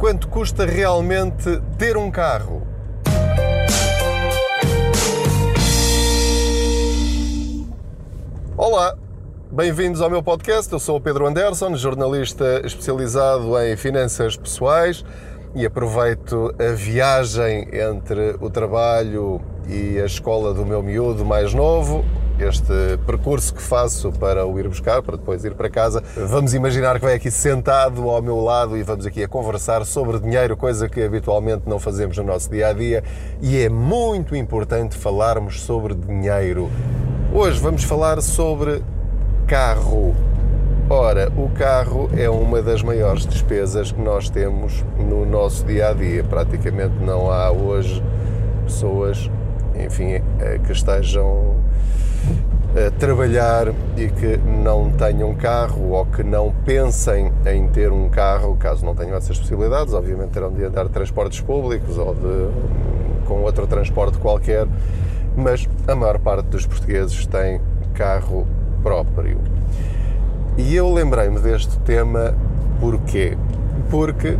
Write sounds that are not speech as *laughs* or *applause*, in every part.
Quanto custa realmente ter um carro? Olá, bem-vindos ao meu podcast. Eu sou o Pedro Anderson, jornalista especializado em finanças pessoais e aproveito a viagem entre o trabalho e a escola do meu miúdo mais novo, este percurso que faço para o ir buscar, para depois ir para casa. Vamos imaginar que vai aqui sentado ao meu lado e vamos aqui a conversar sobre dinheiro, coisa que habitualmente não fazemos no nosso dia a dia, e é muito importante falarmos sobre dinheiro. Hoje vamos falar sobre carro. Ora, o carro é uma das maiores despesas que nós temos no nosso dia a dia. Praticamente não há hoje pessoas, enfim, eh, que estejam a trabalhar e que não tenham carro ou que não pensem em ter um carro, caso não tenham essas possibilidades, obviamente terão de andar de transportes públicos ou de, com outro transporte qualquer, mas a maior parte dos portugueses tem carro próprio. E eu lembrei-me deste tema porquê? Porque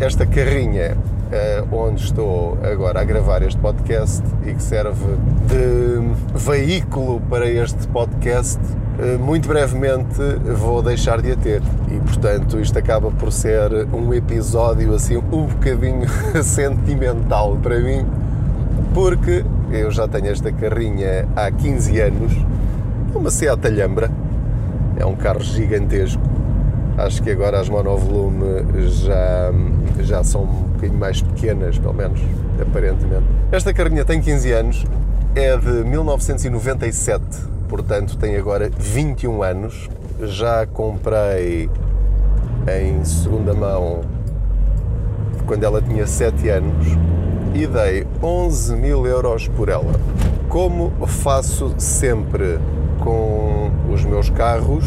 esta carrinha eh, onde estou agora a gravar este podcast e que serve de veículo para este podcast, eh, muito brevemente vou deixar de a ter. E portanto isto acaba por ser um episódio assim um bocadinho *laughs* sentimental para mim, porque eu já tenho esta carrinha há 15 anos, uma Seat Alhambra, é um carro gigantesco. Acho que agora as monovolume já, já são um bocadinho mais pequenas, pelo menos aparentemente. Esta carrinha tem 15 anos, é de 1997, portanto tem agora 21 anos. Já comprei em segunda mão quando ela tinha 7 anos e dei 11 mil euros por ela. Como faço sempre com os meus carros,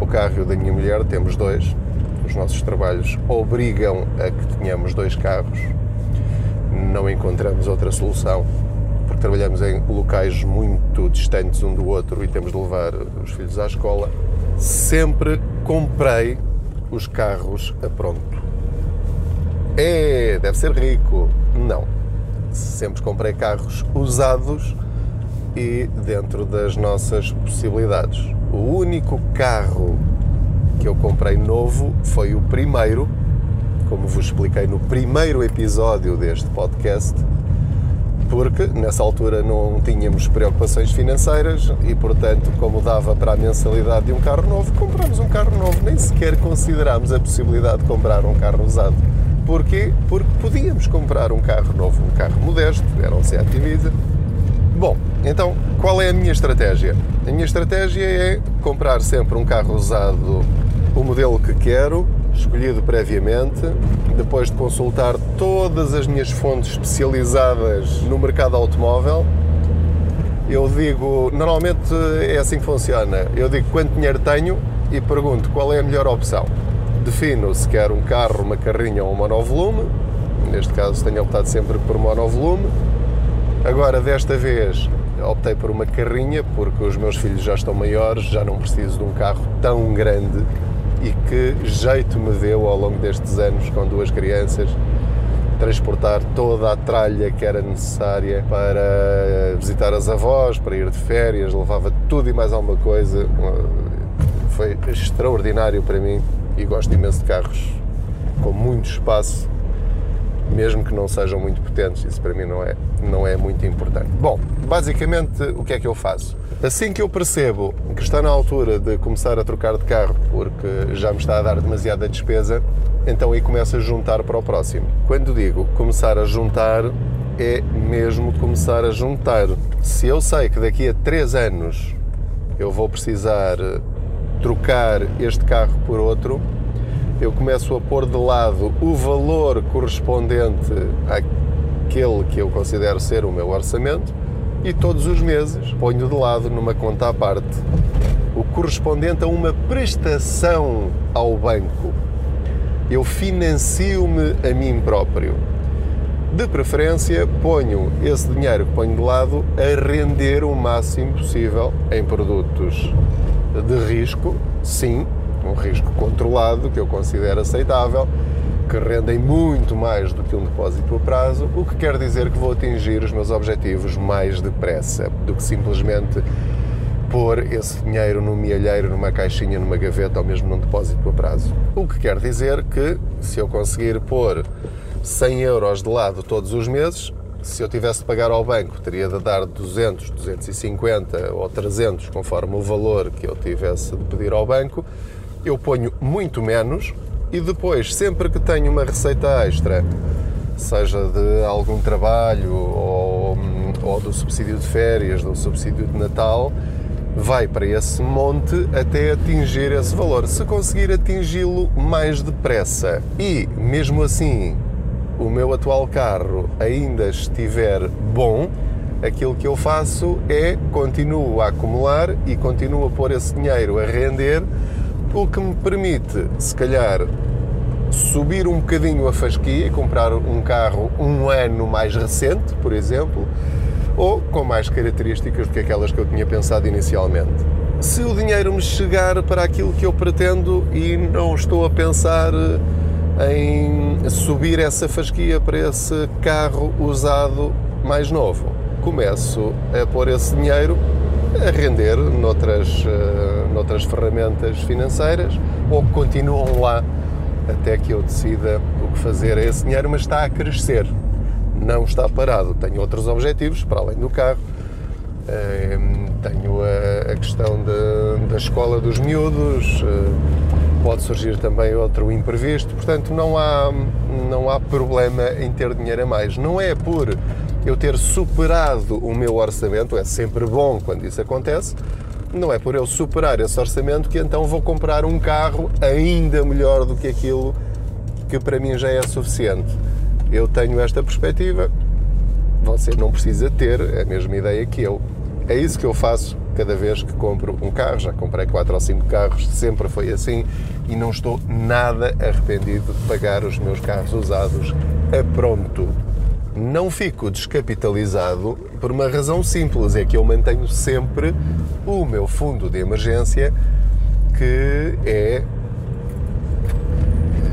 o carro da minha mulher, temos dois. Os nossos trabalhos obrigam a que tenhamos dois carros. Não encontramos outra solução, porque trabalhamos em locais muito distantes um do outro e temos de levar os filhos à escola. Sempre comprei os carros a pronto. É, deve ser rico. Não. Sempre comprei carros usados e dentro das nossas possibilidades. O único carro que eu comprei novo foi o primeiro, como vos expliquei no primeiro episódio deste podcast, porque nessa altura não tínhamos preocupações financeiras e, portanto, como dava para a mensalidade de um carro novo, compramos um carro novo, nem sequer considerámos a possibilidade de comprar um carro usado. Porquê? Porque podíamos comprar um carro novo, um carro modesto, era um Seat Ibiza. Bom, então qual é a minha estratégia? A minha estratégia é comprar sempre um carro usado, o modelo que quero, escolhido previamente, depois de consultar todas as minhas fontes especializadas no mercado automóvel. Eu digo, normalmente é assim que funciona. Eu digo quanto dinheiro tenho e pergunto qual é a melhor opção defino se quer um carro, uma carrinha ou um monovolume. Neste caso tenho optado sempre por monovolume. Agora, desta vez, optei por uma carrinha porque os meus filhos já estão maiores, já não preciso de um carro tão grande e que jeito me deu ao longo destes anos com duas crianças transportar toda a tralha que era necessária para visitar as avós, para ir de férias, levava tudo e mais alguma coisa. Foi extraordinário para mim e gosto imenso de carros com muito espaço, mesmo que não sejam muito potentes, isso para mim não é, não é muito importante. Bom, basicamente o que é que eu faço? Assim que eu percebo que está na altura de começar a trocar de carro porque já me está a dar demasiada despesa, então aí começo a juntar para o próximo. Quando digo começar a juntar, é mesmo começar a juntar. Se eu sei que daqui a 3 anos eu vou precisar trocar este carro por outro, eu começo a pôr de lado o valor correspondente àquele que eu considero ser o meu orçamento e todos os meses ponho de lado numa conta à parte o correspondente a uma prestação ao banco. Eu financio-me a mim próprio. De preferência, ponho esse dinheiro que ponho de lado a render o máximo possível em produtos de risco, sim, um risco controlado que eu considero aceitável, que rendem muito mais do que um depósito a prazo, o que quer dizer que vou atingir os meus objetivos mais depressa do que simplesmente pôr esse dinheiro num mielheiro, numa caixinha, numa gaveta ou mesmo num depósito a prazo. O que quer dizer que se eu conseguir pôr 100 euros de lado todos os meses, se eu tivesse de pagar ao banco, teria de dar 200, 250 ou 300, conforme o valor que eu tivesse de pedir ao banco. Eu ponho muito menos e depois, sempre que tenho uma receita extra, seja de algum trabalho ou, ou do subsídio de férias, do subsídio de Natal, vai para esse monte até atingir esse valor. Se conseguir atingi-lo mais depressa e, mesmo assim, o meu atual carro ainda estiver bom, aquilo que eu faço é continuo a acumular e continuo a pôr esse dinheiro a render, o que me permite, se calhar, subir um bocadinho a fasquia e comprar um carro um ano mais recente, por exemplo, ou com mais características do que aquelas que eu tinha pensado inicialmente. Se o dinheiro me chegar para aquilo que eu pretendo e não estou a pensar em subir essa fasquia para esse carro usado mais novo, começo a pôr esse dinheiro a render noutras, uh, noutras ferramentas financeiras ou que continuam lá até que eu decida o que fazer a esse dinheiro, mas está a crescer não está parado. Tenho outros objetivos para além do carro. Ehm, tenho a, questão da escola dos miúdos, eh, pode surgir também outro imprevisto, portanto não há, não há problema em ter dinheiro a mais. Não é por eu ter superado o meu orçamento, é sempre bom quando isso acontece, não é por eu superar esse orçamento que então vou comprar um carro ainda melhor do que aquilo que para mim já é suficiente eu tenho esta perspectiva, você não precisa ter a mesma ideia que eu. É isso que eu faço cada vez que compro um carro. Já comprei 4 ou 5 carros, sempre foi assim e não estou nada arrependido de pagar os meus carros usados a pronto. Não fico descapitalizado por uma razão simples: é que eu mantenho sempre o meu fundo de emergência, que é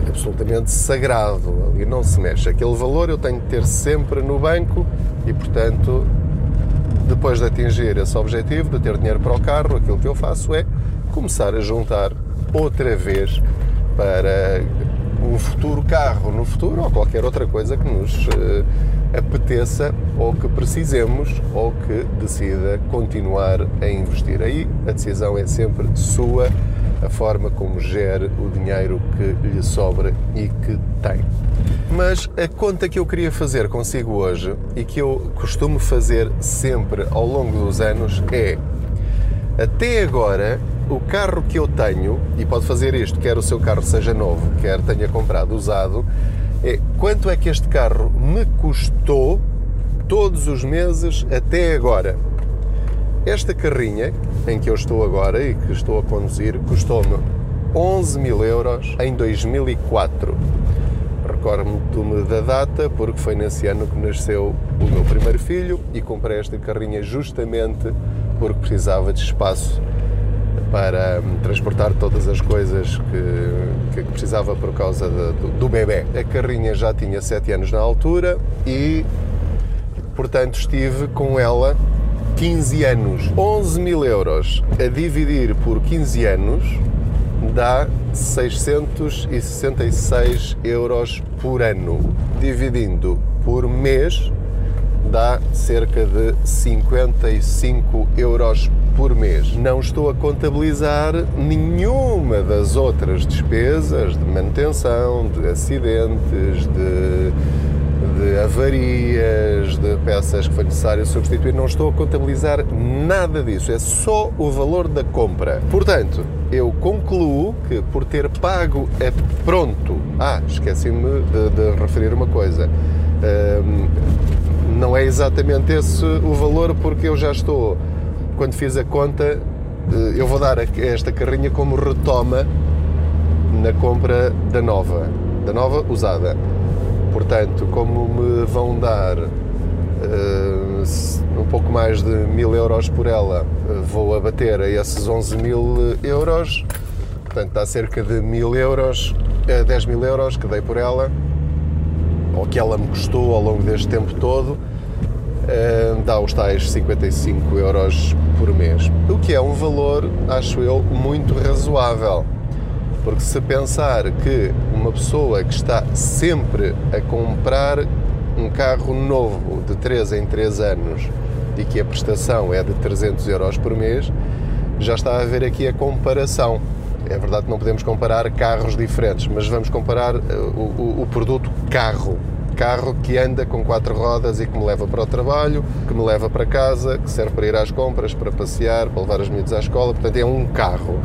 absolutamente sagrado, ali não se mexe. Aquele valor eu tenho que ter sempre no banco e, portanto, depois de atingir esse objetivo, de ter dinheiro para o carro, aquilo que eu faço é começar a juntar outra vez para um futuro carro no futuro ou qualquer outra coisa que nos uh, apeteça ou que precisemos ou que decida continuar a investir. Aí a decisão é sempre sua a forma como gere o dinheiro que lhe sobra e que tem. Mas a conta que eu queria fazer consigo hoje e que eu costumo fazer sempre ao longo dos anos é até agora o carro que eu tenho, e pode fazer isto, quer o seu carro seja novo, quer tenha comprado usado, é quanto é que este carro me custou todos os meses até agora. Esta carrinha em que eu estou agora e que estou a conduzir custou-me 11 mil euros em 2004. Recordo-me da data porque foi nesse ano que nasceu o meu primeiro filho e comprei esta carrinha justamente porque precisava de espaço para hum, transportar todas as coisas que, que precisava por causa de, do, do bebê. A carrinha já tinha 7 anos na altura e, portanto, estive com ela 15 anos, 11 mil euros a dividir por 15 anos dá 666 euros por ano. Dividindo por mês dá cerca de 55 euros por mês. Não estou a contabilizar nenhuma das outras despesas de manutenção, de acidentes, de de avarias, de peças que foi necessário substituir, não estou a contabilizar nada disso, é só o valor da compra. Portanto, eu concluo que por ter pago é pronto. Ah, esqueci-me de, de, referir uma coisa. Um, não é exatamente esse o valor, porque eu já estou, quando fiz a conta, eh, eu vou dar esta carrinha como retoma na compra da nova, da nova usada. Portanto, como me vão dar uh, um pouco mais de mil euros por ela, uh, vou abater a esses 11 mil euros. portanto dá cerca de mil euros, 10 eh, mil euros que dei por ela, ou que ela me custou ao longo deste tempo todo, eh, dá os tais 55 euros por mês. O que é um valor, acho eu, muito razoável. Porque se pensar que uma pessoa que está sempre a comprar um carro novo de 3 em 3 anos e que a prestação é de 300 euros por mês, já está a haver aqui a comparação. É verdade que não podemos comparar carros diferentes, mas vamos comparar eh, o, o, o produto carro. Carro que anda com quatro rodas e que me leva para o trabalho, que me leva para casa, que serve para ir às compras, para passear, para levar os miúdos à escola. Portanto, é um carro.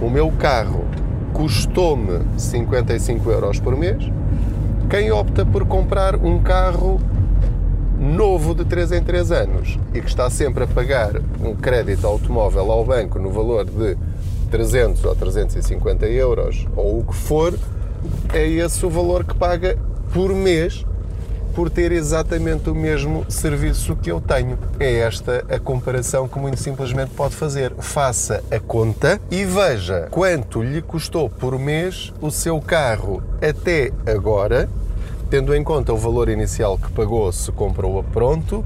O meu carro custou-me 55 euros por mês. Quem opta por comprar um carro novo de 3 em 3 anos e que está sempre a pagar um crédito automóvel ao banco no valor de 300 ou 350 euros ou o que for, é esse o valor que paga por mês por ter exatamente o mesmo serviço que eu tenho. É esta a comparação que muito simplesmente pode fazer. Faça a conta e veja quanto lhe custou por mês o seu carro até agora tendo em conta o valor inicial que pagou se comprou a pronto,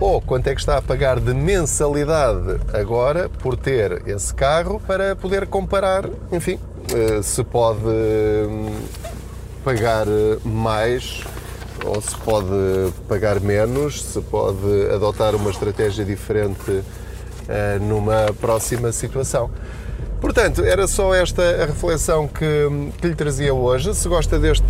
ou quanto é que está a pagar de mensalidade agora por ter esse carro para poder comparar, enfim, eh, se pode hum, pagar mais ou se pode pagar menos, se pode adotar uma estratégia diferente eh, numa próxima situação. Portanto, era só esta a reflexão que, que, lhe trazia hoje. Se gosta deste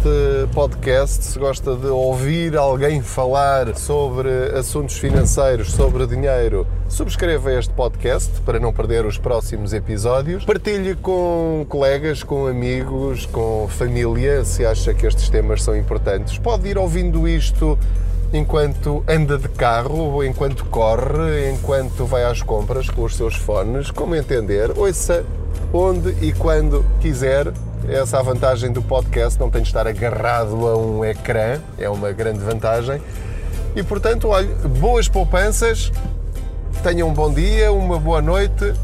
podcast, se gosta de ouvir alguém falar sobre assuntos financeiros, sobre dinheiro, subscreva este podcast para não perder os próximos episódios. Partilhe com colegas, com amigos, com família, se acha que estes temas são importantes. Pode ir ouvindo isto enquanto anda de carro, enquanto corre, enquanto vai às compras com os seus fones, como entender. Ouça onde e quando quiser. Essa é a vantagem do podcast, não tem de estar agarrado a um ecrã, é uma grande vantagem. E portanto, olha, boas poupanças, tenham um bom dia, uma boa noite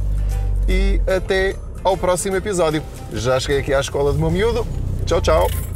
e até ao próximo episódio. Já cheguei aqui à escola do meu miúdo. Tchau, tchau.